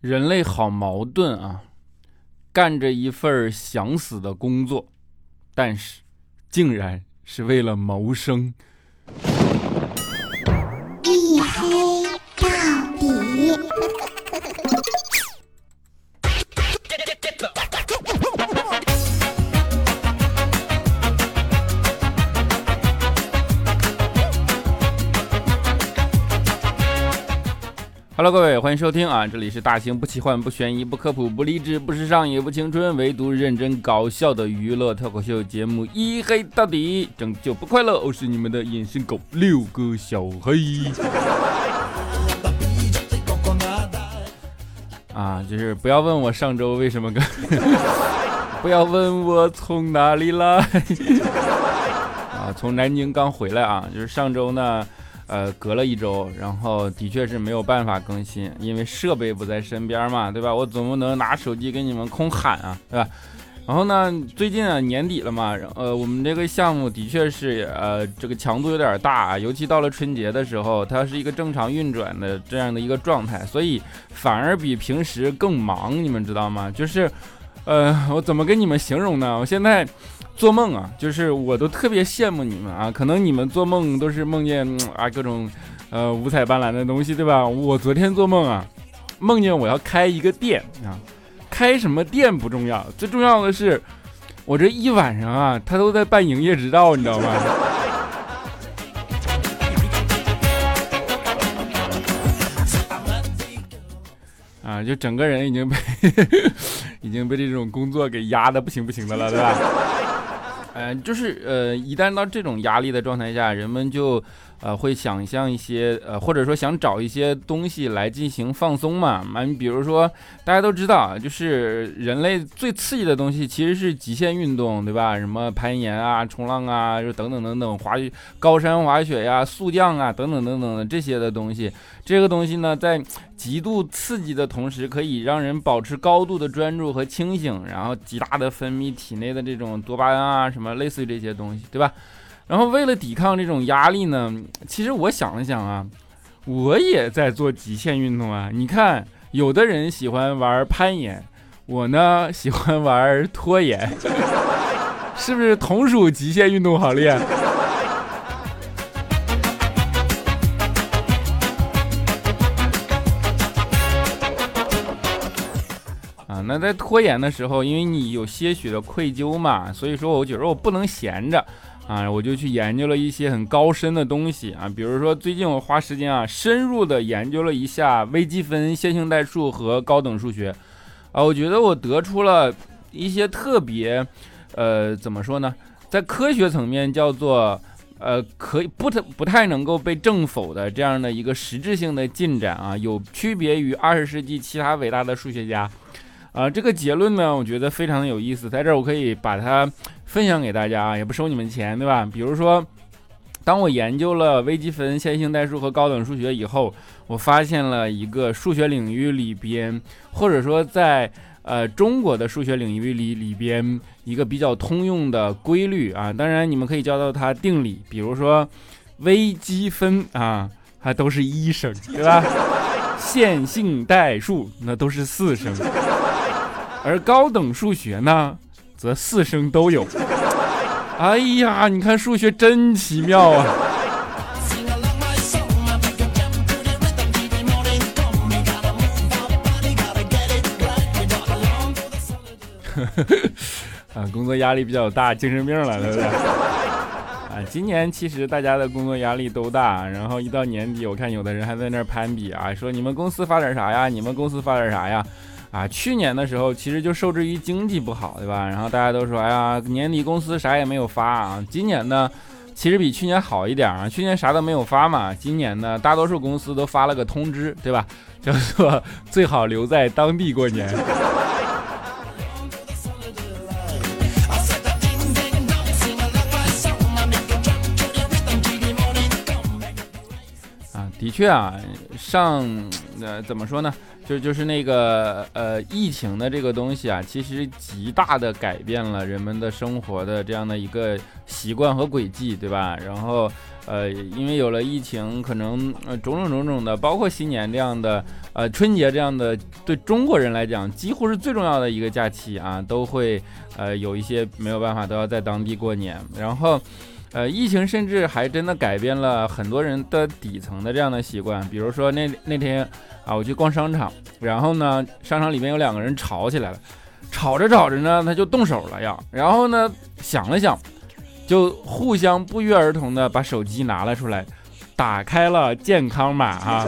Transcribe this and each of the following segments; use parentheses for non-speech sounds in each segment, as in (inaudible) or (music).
人类好矛盾啊，干着一份想死的工作，但是竟然是为了谋生。各位，欢迎收听啊！这里是大型不奇幻、不悬疑、不科普、不励志、不时尚、也不青春，唯独认真搞笑的娱乐脱口秀节目《一黑到底》，拯救不快乐。我是你们的隐身狗六哥小黑。啊，就是不要问我上周为什么跟，(laughs) 不要问我从哪里来。啊，从南京刚回来啊，就是上周呢。呃，隔了一周，然后的确是没有办法更新，因为设备不在身边嘛，对吧？我总不能拿手机给你们空喊啊，对吧？然后呢，最近啊年底了嘛，呃，我们这个项目的确是呃这个强度有点大，尤其到了春节的时候，它是一个正常运转的这样的一个状态，所以反而比平时更忙，你们知道吗？就是，呃，我怎么跟你们形容呢？我现在。做梦啊，就是我都特别羡慕你们啊，可能你们做梦都是梦见啊各种，呃五彩斑斓的东西，对吧？我昨天做梦啊，梦见我要开一个店啊，开什么店不重要，最重要的是我这一晚上啊，他都在办营业执照，你知道吗？啊，就整个人已经被 (laughs) 已经被这种工作给压的不行不行的了，对吧？嗯，就是呃，一旦到这种压力的状态下，人们就呃会想象一些呃，或者说想找一些东西来进行放松嘛。嘛，你比如说大家都知道，就是人类最刺激的东西其实是极限运动，对吧？什么攀岩啊、冲浪啊，就等等等等，滑雪高山滑雪呀、速降啊，等等等等的这些的东西。这个东西呢，在极度刺激的同时，可以让人保持高度的专注和清醒，然后极大的分泌体内的这种多巴胺啊，什么类似于这些东西，对吧？然后为了抵抗这种压力呢，其实我想了想啊，我也在做极限运动啊。你看，有的人喜欢玩攀岩，我呢喜欢玩拖延，(laughs) 是不是同属极限运动行列？那在拖延的时候，因为你有些许的愧疚嘛，所以说我觉得我不能闲着啊，我就去研究了一些很高深的东西啊，比如说最近我花时间啊，深入的研究了一下微积分、线性代数和高等数学啊，我觉得我得出了一些特别，呃，怎么说呢，在科学层面叫做呃可以不太不太能够被证否的这样的一个实质性的进展啊，有区别于二十世纪其他伟大的数学家。啊，这个结论呢，我觉得非常的有意思，在这儿我可以把它分享给大家啊，也不收你们钱，对吧？比如说，当我研究了微积分、线性代数和高等数学以后，我发现了一个数学领域里边，或者说在呃中国的数学领域里里边一个比较通用的规律啊，当然你们可以叫到它定理，比如说微积分啊，它都是一声，对吧？(laughs) 线性代数那都是四声。而高等数学呢，则四声都有。哎呀，你看数学真奇妙啊！(laughs) 啊，工作压力比较大，精神病了，对不对？啊，今年其实大家的工作压力都大，然后一到年底，我看有的人还在那攀比啊，说你们公司发点啥呀？你们公司发点啥呀？啊，去年的时候其实就受制于经济不好，对吧？然后大家都说，哎呀，年底公司啥也没有发啊。今年呢，其实比去年好一点啊。去年啥都没有发嘛，今年呢，大多数公司都发了个通知，对吧？(laughs) 叫做最好留在当地过年。啊，的确啊，上。呃，怎么说呢？就就是那个呃，疫情的这个东西啊，其实极大的改变了人们的生活的这样的一个习惯和轨迹，对吧？然后呃，因为有了疫情，可能呃种种种种的，包括新年这样的，呃春节这样的，对中国人来讲，几乎是最重要的一个假期啊，都会呃有一些没有办法都要在当地过年，然后。呃，疫情甚至还真的改变了很多人的底层的这样的习惯，比如说那那天啊，我去逛商场，然后呢，商场里面有两个人吵起来了，吵着吵着呢，他就动手了呀，然后呢，想了想，就互相不约而同的把手机拿了出来，打开了健康码啊，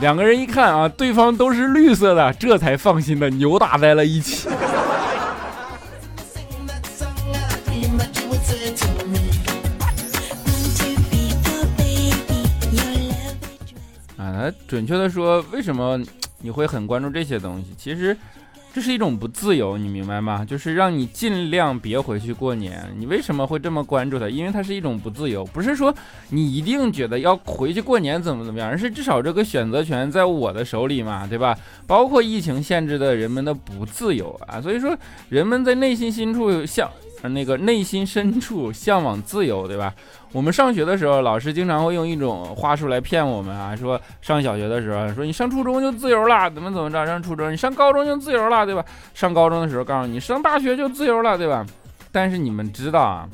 两个人一看啊，对方都是绿色的，这才放心的扭打在了一起。准确的说，为什么你会很关注这些东西？其实，这是一种不自由，你明白吗？就是让你尽量别回去过年。你为什么会这么关注它？因为它是一种不自由，不是说你一定觉得要回去过年怎么怎么样，而是至少这个选择权在我的手里嘛，对吧？包括疫情限制的人们的不自由啊，所以说人们在内心深处像。那个内心深处向往自由，对吧？我们上学的时候，老师经常会用一种话术来骗我们啊，说上小学的时候，说你上初中就自由了，怎么怎么着？上初中，你上高中就自由了，对吧？上高中的时候，告诉你上大学就自由了，对吧？但是你们知道啊，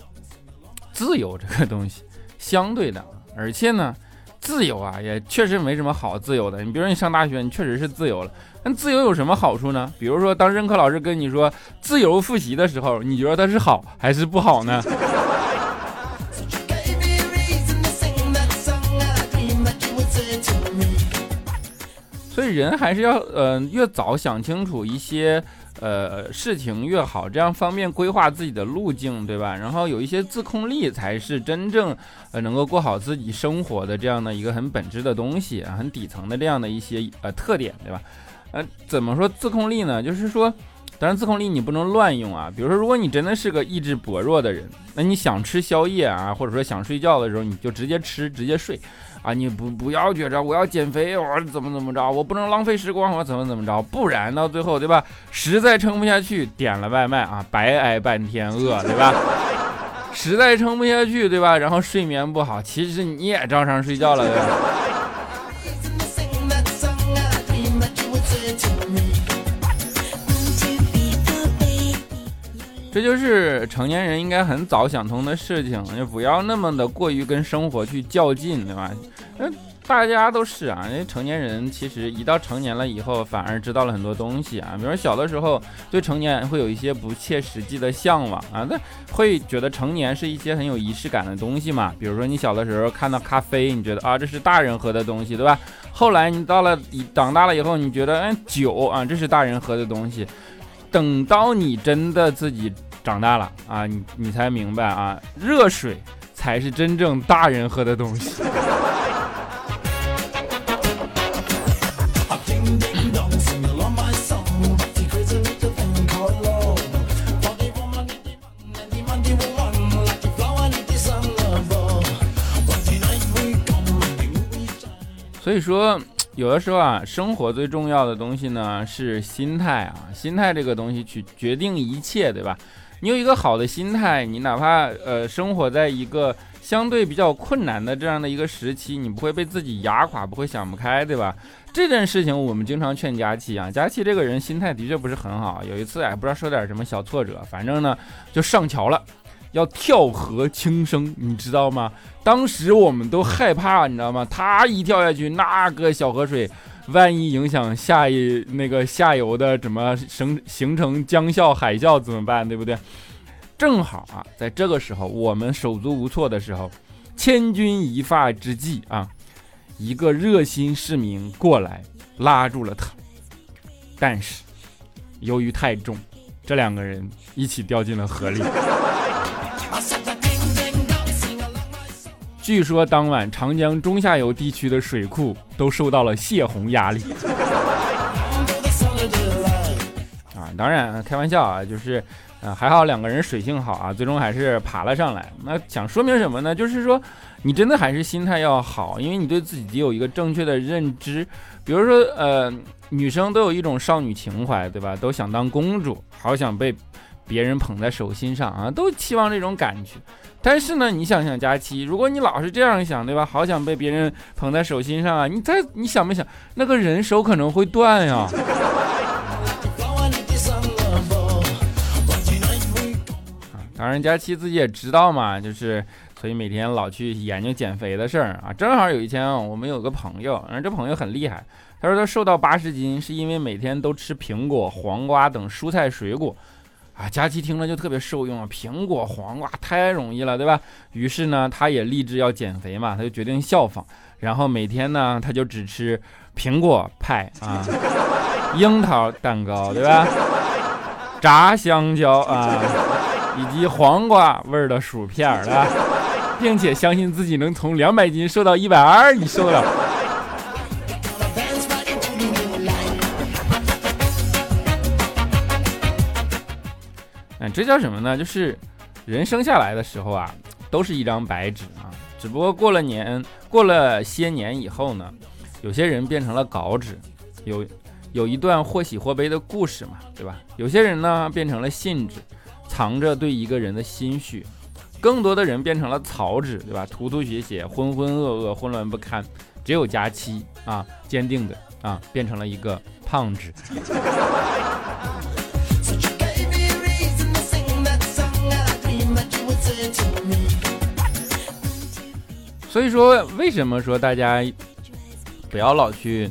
自由这个东西相对的，而且呢。自由啊，也确实没什么好自由的。你比如说，你上大学，你确实是自由了。那自由有什么好处呢？比如说，当任课老师跟你说自由复习的时候，你觉得它是好还是不好呢？所以人还是要，呃，越早想清楚一些。呃，事情越好，这样方便规划自己的路径，对吧？然后有一些自控力，才是真正呃能够过好自己生活的这样的一个很本质的东西啊，很底层的这样的一些呃特点，对吧？呃，怎么说自控力呢？就是说，当然自控力你不能乱用啊。比如说，如果你真的是个意志薄弱的人，那你想吃宵夜啊，或者说想睡觉的时候，你就直接吃，直接睡。啊，你不不要觉着我要减肥，我怎么怎么着，我不能浪费时光，我怎么怎么着，不然到最后，对吧？实在撑不下去，点了外卖啊，白挨半天饿，对吧？实在撑不下去，对吧？然后睡眠不好，其实你也照常睡觉了，对吧？这就是成年人应该很早想通的事情，就不要那么的过于跟生活去较劲，对吧？那大家都是啊，因为成年人其实一到成年了以后，反而知道了很多东西啊。比如小的时候对成年会有一些不切实际的向往啊，那会觉得成年是一些很有仪式感的东西嘛。比如说你小的时候看到咖啡，你觉得啊这是大人喝的东西，对吧？后来你到了长大了以后，你觉得嗯酒啊这是大人喝的东西。等到你真的自己。长大了啊，你你才明白啊，热水才是真正大人喝的东西。所以说，有的时候啊，生活最重要的东西呢是心态啊，心态这个东西去决定一切，对吧？你有一个好的心态，你哪怕呃生活在一个相对比较困难的这样的一个时期，你不会被自己压垮，不会想不开，对吧？这件事情我们经常劝佳琪啊，佳琪这个人心态的确不是很好。有一次哎，不知道受点什么小挫折，反正呢就上桥了，要跳河轻生，你知道吗？当时我们都害怕，你知道吗？他一跳下去，那个小河水。万一影响下一那个下游的怎么形形成江啸海啸怎么办？对不对？正好啊，在这个时候我们手足无措的时候，千钧一发之际啊，一个热心市民过来拉住了他，但是由于太重，这两个人一起掉进了河里。据说当晚长江中下游地区的水库都受到了泄洪压力。啊，当然开玩笑啊，就是啊，还好两个人水性好啊，最终还是爬了上来。那想说明什么呢？就是说你真的还是心态要好，因为你对自己得有一个正确的认知。比如说，呃，女生都有一种少女情怀，对吧？都想当公主，好想被别人捧在手心上啊，都期望这种感觉。但是呢，你想想佳期，如果你老是这样想，对吧？好想被别人捧在手心上啊，你再你想没想，那个人手可能会断呀。当然，佳期自己也知道嘛，就是所以每天老去研究减肥的事儿啊。正好有一天啊，我们有个朋友，然后这朋友很厉害，他说他瘦到八十斤是因为每天都吃苹果、黄瓜等蔬菜水果啊。佳琪听了就特别受用啊，苹果、黄瓜太容易了，对吧？于是呢，他也立志要减肥嘛，他就决定效仿，然后每天呢，他就只吃苹果派啊，樱桃蛋糕，对吧？炸香蕉啊。以及黄瓜味儿的薯片儿的，并且相信自己能从两百斤瘦到一百二，你受得了？这叫什么呢？就是人生下来的时候啊，都是一张白纸啊，只不过过了年，过了些年以后呢，有些人变成了稿纸，有有一段或喜或悲的故事嘛，对吧？有些人呢变成了信纸。藏着对一个人的心绪，更多的人变成了草纸，对吧？涂涂写写，浑浑噩噩，混乱不堪。只有佳期啊，坚定的啊，变成了一个胖纸。所以说，为什么说大家不要老去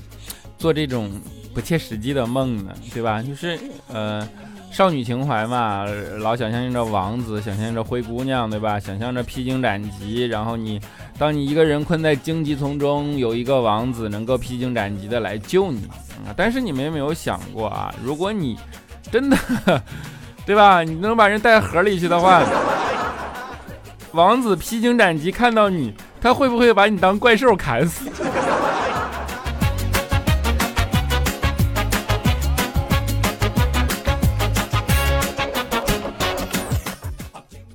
做这种不切实际的梦呢？对吧？就是呃。少女情怀嘛，老想象着王子，想象着灰姑娘，对吧？想象着披荆斩棘，然后你，当你一个人困在荆棘丛中，有一个王子能够披荆斩棘的来救你啊！但是你们有没有想过啊？如果你真的，(laughs) 对吧？你能把人带河里去的话，王子披荆斩棘看到你，他会不会把你当怪兽砍死？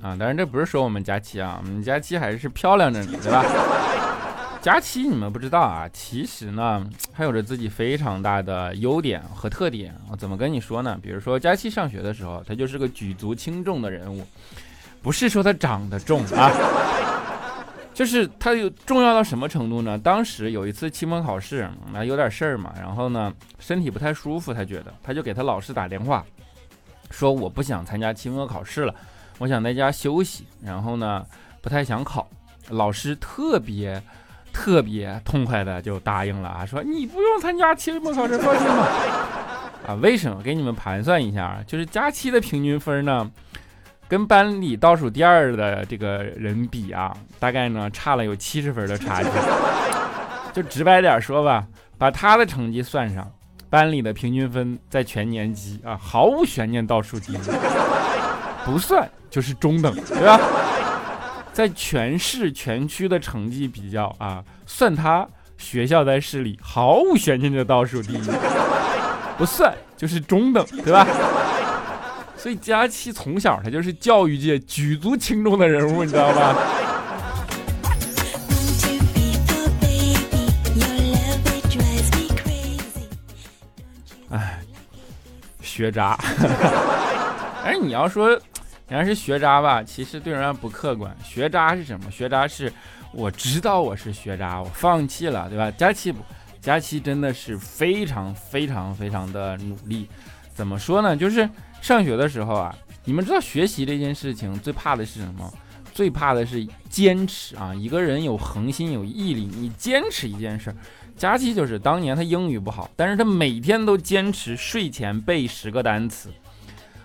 啊当然，这不是说我们佳期啊，我们佳期还是漂亮着呢，对吧？佳期你们不知道啊，其实呢，他有着自己非常大的优点和特点。我怎么跟你说呢？比如说，佳期上学的时候，他就是个举足轻重的人物，不是说他长得重啊，就是他有重要到什么程度呢？当时有一次期末考试，啊，有点事儿嘛，然后呢，身体不太舒服，他觉得，他就给他老师打电话，说我不想参加期末考试了。我想在家休息，然后呢，不太想考。老师特别特别痛快的就答应了啊，说你不用参加期末考试，放心吧。啊，为什么？给你们盘算一下，就是假期的平均分呢，跟班里倒数第二的这个人比啊，大概呢差了有七十分的差距。就直白点说吧，把他的成绩算上，班里的平均分在全年级啊毫无悬念倒数第一。不算就是中等，对吧？在全市全区的成绩比较啊，算他学校在市里毫无悬念的倒数第一，不算就是中等，对吧？所以佳期从小他就是教育界举足轻重的人物，你知道吧？哎，学渣。(laughs) 哎，你要说。人家是学渣吧？其实对人家不客观。学渣是什么？学渣是我知道我是学渣，我放弃了，对吧？佳期不，佳期真的是非常非常非常的努力。怎么说呢？就是上学的时候啊，你们知道学习这件事情最怕的是什么？最怕的是坚持啊！一个人有恒心有毅力，你坚持一件事。佳期就是当年他英语不好，但是他每天都坚持睡前背十个单词。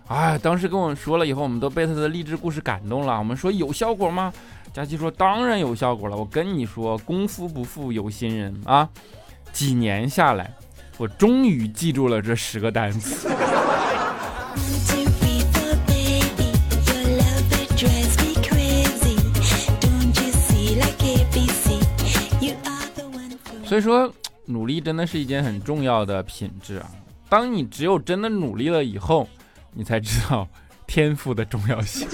哎，当时跟我们说了以后，我们都被他的励志故事感动了。我们说有效果吗？佳琪说当然有效果了。我跟你说，功夫不负有心人啊！几年下来，我终于记住了这十个单词。所以说，努力真的是一件很重要的品质啊！当你只有真的努力了以后，你才知道天赋的重要性。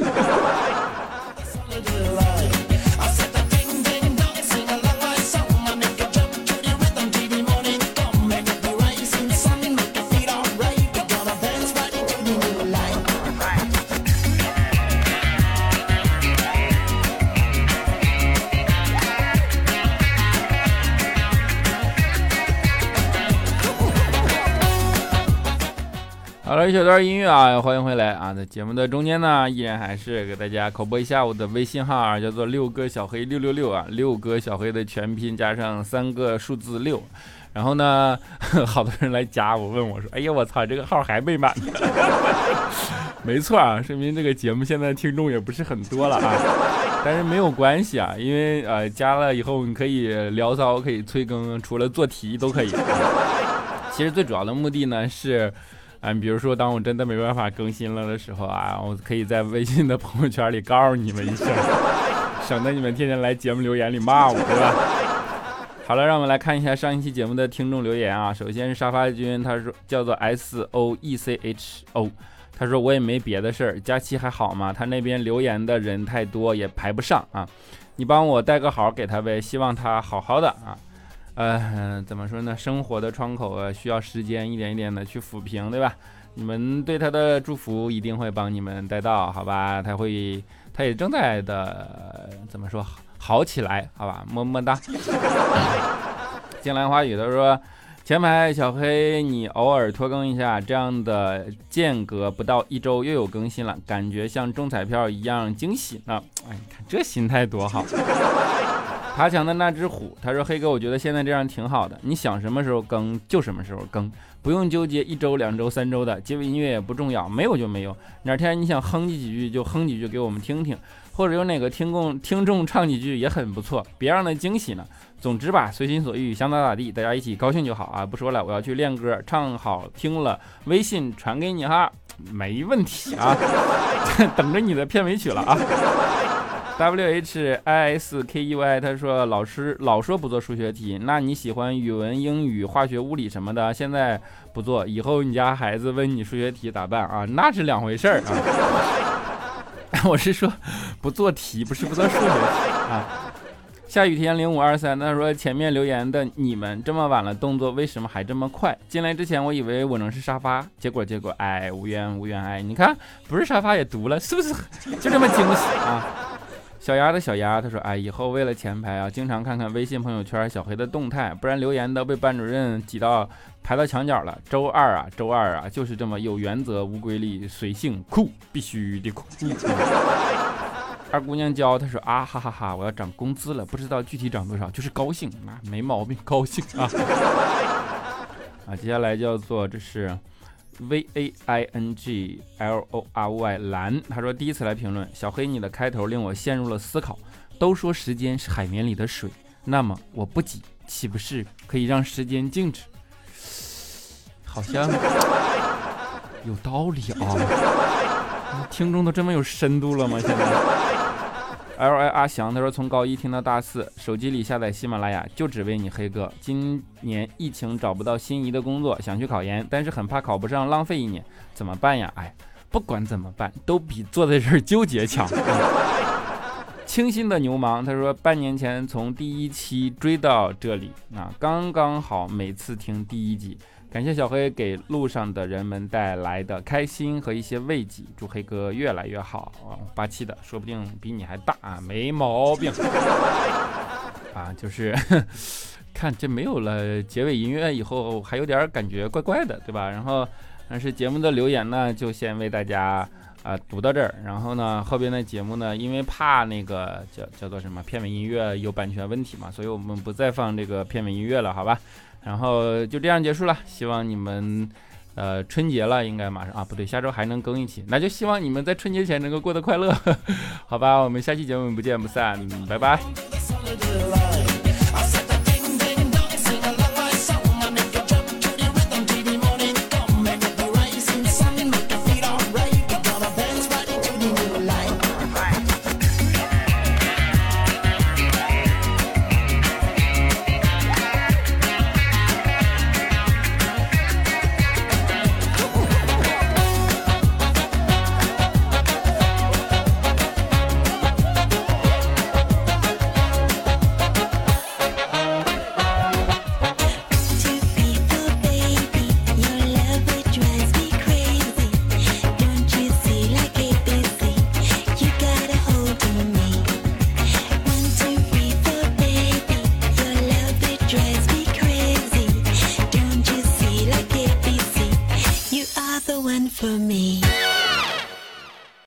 一小段音乐啊，欢迎回来啊！在节目的中间呢，依然还是给大家口播一下我的微信号啊，叫做六哥小黑六六六啊，六哥小黑的全拼加上三个数字六。然后呢，(laughs) 好多人来加我，问我说：“哎呀，我操，这个号还没满。(laughs) ”没错啊，说明这个节目现在听众也不是很多了啊。但是没有关系啊，因为呃加了以后你可以聊骚，可以催更，除了做题都可以。其实最主要的目的呢是。啊，比如说，当我真的没办法更新了的时候啊，我可以在微信的朋友圈里告诉你们一声，省得你们天天来节目留言里骂我，对吧？好了，让我们来看一下上一期节目的听众留言啊。首先是沙发君，他说叫做 S O E C H O，他说我也没别的事儿，假期还好吗？他那边留言的人太多，也排不上啊，你帮我带个好给他呗，希望他好好的啊。呃，怎么说呢？生活的窗口啊，需要时间一点一点的去抚平，对吧？你们对他的祝福一定会帮你们带到，好吧？他会，他也正在的，怎么说好起来，好吧？么么哒。(laughs) 金兰花语他说，前排小黑，你偶尔拖更一下，这样的间隔不到一周又有更新了，感觉像中彩票一样惊喜呢。哎，你看这心态多好。爬墙的那只虎，他说：“黑哥，我觉得现在这样挺好的，你想什么时候更就什么时候更，不用纠结一周、两周、三周的。结尾音乐也不重要，没有就没有。哪天你想哼几句就哼几句给我们听听，或者有哪个听众听众唱几句也很不错，别让他惊喜呢。总之吧，随心所欲，想咋咋地，大家一起高兴就好啊！不说了，我要去练歌，唱好听了，微信传给你哈，没问题啊，等着你的片尾曲了啊。” W H I S K E Y，他说老师老说不做数学题，那你喜欢语文、英语、化学、物理什么的，现在不做，以后你家孩子问你数学题咋办啊？那是两回事儿啊。(laughs) 我是说不做题，不是不做数学题啊。下雨天零五二三，他说前面留言的你们这么晚了，动作为什么还这么快？进来之前我以为我能是沙发，结果结果哎，无缘无缘哎，你看不是沙发也读了，是不是 (laughs) 就这么惊喜啊？小丫的小丫，他说：“哎，以后为了前排啊，经常看看微信朋友圈小黑的动态，不然留言都被班主任挤到排到墙角了。周二啊，周二啊，就是这么有原则、无规律、随性酷，必须的酷。(laughs) ”二姑娘教他说：“啊哈哈哈，我要涨工资了，不知道具体涨多少，就是高兴啊，没毛病，高兴啊。(laughs) ”啊，接下来叫做这是。V a i n g l o r y 蓝，他说第一次来评论，小黑你的开头令我陷入了思考。都说时间是海绵里的水，那么我不挤，岂不是可以让时间静止？好像 (laughs) 有道理啊！听众都这么有深度了吗？现在？L I 阿翔他说从高一听到大四，手机里下载喜马拉雅就只为你黑哥。今年疫情找不到心仪的工作，想去考研，但是很怕考不上浪费一年，怎么办呀？哎，不管怎么办，都比坐在这儿纠结强。清新的牛虻他说半年前从第一期追到这里，啊，刚刚好每次听第一集。感谢小黑给路上的人们带来的开心和一些慰藉，祝黑哥越来越好啊！霸气的，说不定比你还大啊，没毛病 (laughs) 啊！就是 (laughs) 看这没有了结尾音乐以后，还有点感觉怪怪的，对吧？然后，但是节目的留言呢，就先为大家啊读到这儿。然后呢，后边的节目呢，因为怕那个叫叫做什么片尾音乐有版权问题嘛，所以我们不再放这个片尾音乐了，好吧？然后就这样结束了，希望你们，呃，春节了应该马上啊，不对，下周还能更一期，那就希望你们在春节前能够过得快乐，(laughs) 好吧？我们下期节目不见不散，拜拜。